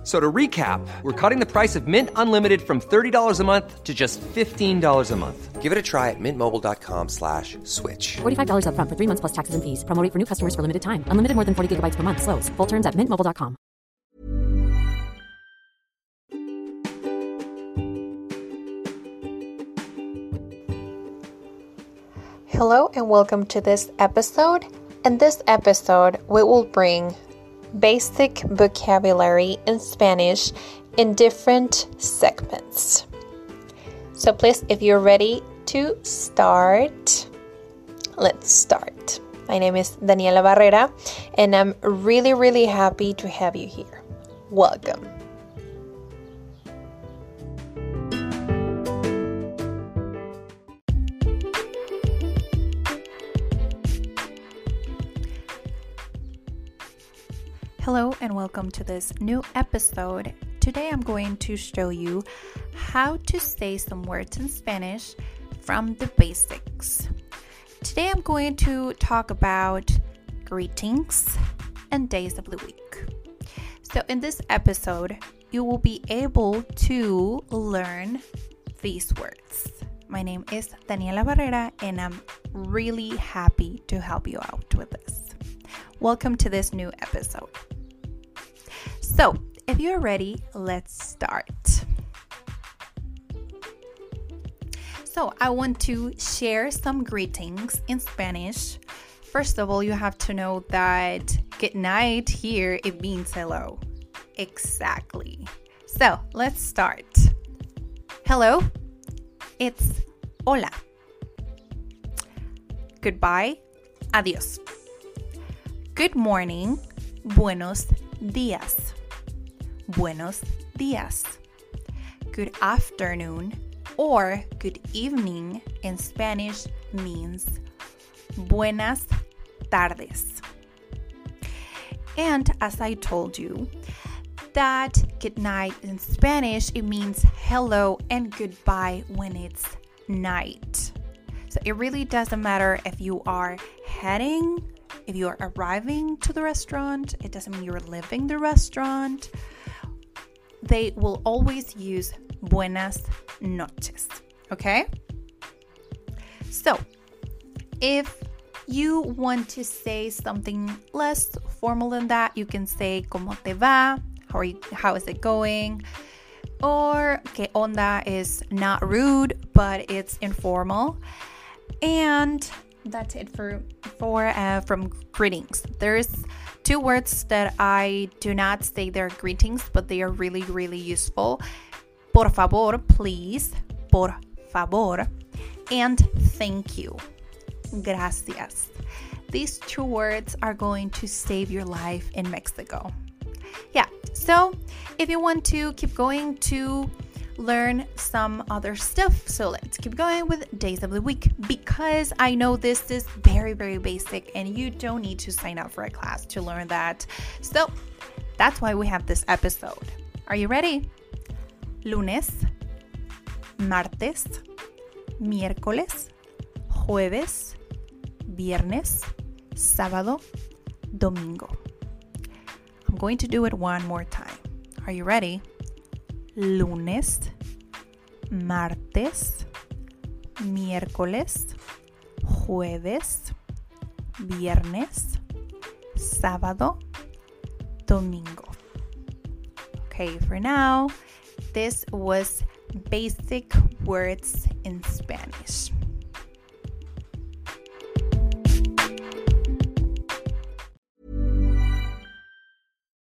F- So to recap, we're cutting the price of Mint Unlimited from $30 a month to just $15 a month. Give it a try at mintmobile.com slash switch. $45 upfront for three months plus taxes and fees. Promo rate for new customers for limited time. Unlimited more than 40 gigabytes per month. Slows. Full terms at mintmobile.com. Hello and welcome to this episode. In this episode, we will bring basic vocabulary in Spanish in different segments. So, please, if you're ready to start, let's start. My name is Daniela Barrera, and I'm really, really happy to have you here. Welcome. Hello and welcome to this new episode. Today I'm going to show you how to say some words in Spanish from the basics. Today I'm going to talk about greetings and days of the week. So, in this episode, you will be able to learn these words. My name is Daniela Barrera, and I'm really happy to help you out with this. Welcome to this new episode. So, if you're ready, let's start. So, I want to share some greetings in Spanish. First of all, you have to know that good night here it means hello. Exactly. So, let's start. Hello, it's hola. Goodbye, adios. Good morning, buenos días. Buenos días. Good afternoon or good evening in Spanish means buenas tardes. And as I told you, that good night in Spanish it means hello and goodbye when it's night. So it really doesn't matter if you are heading, if you are arriving to the restaurant, it doesn't mean you're leaving the restaurant. They will always use buenas noches, okay? So, if you want to say something less formal than that, you can say ¿Cómo te va? How are you, how is it going? Or que onda is not rude, but it's informal. And that's it for for uh, from greetings. There's two words that I do not say they're greetings, but they are really really useful. Por favor, please. Por favor, and thank you. Gracias. These two words are going to save your life in Mexico. Yeah, so if you want to keep going to learn some other stuff, so let's keep going with days of the week because I know this is very, very basic and you don't need to sign up for a class to learn that. So that's why we have this episode. Are you ready? Lunes, martes, miércoles, jueves, viernes, sábado, domingo. I'm going to do it one more time. Are you ready? Lunes, martes, miércoles, jueves, viernes, sábado, domingo. Okay, for now, this was basic words in Spanish.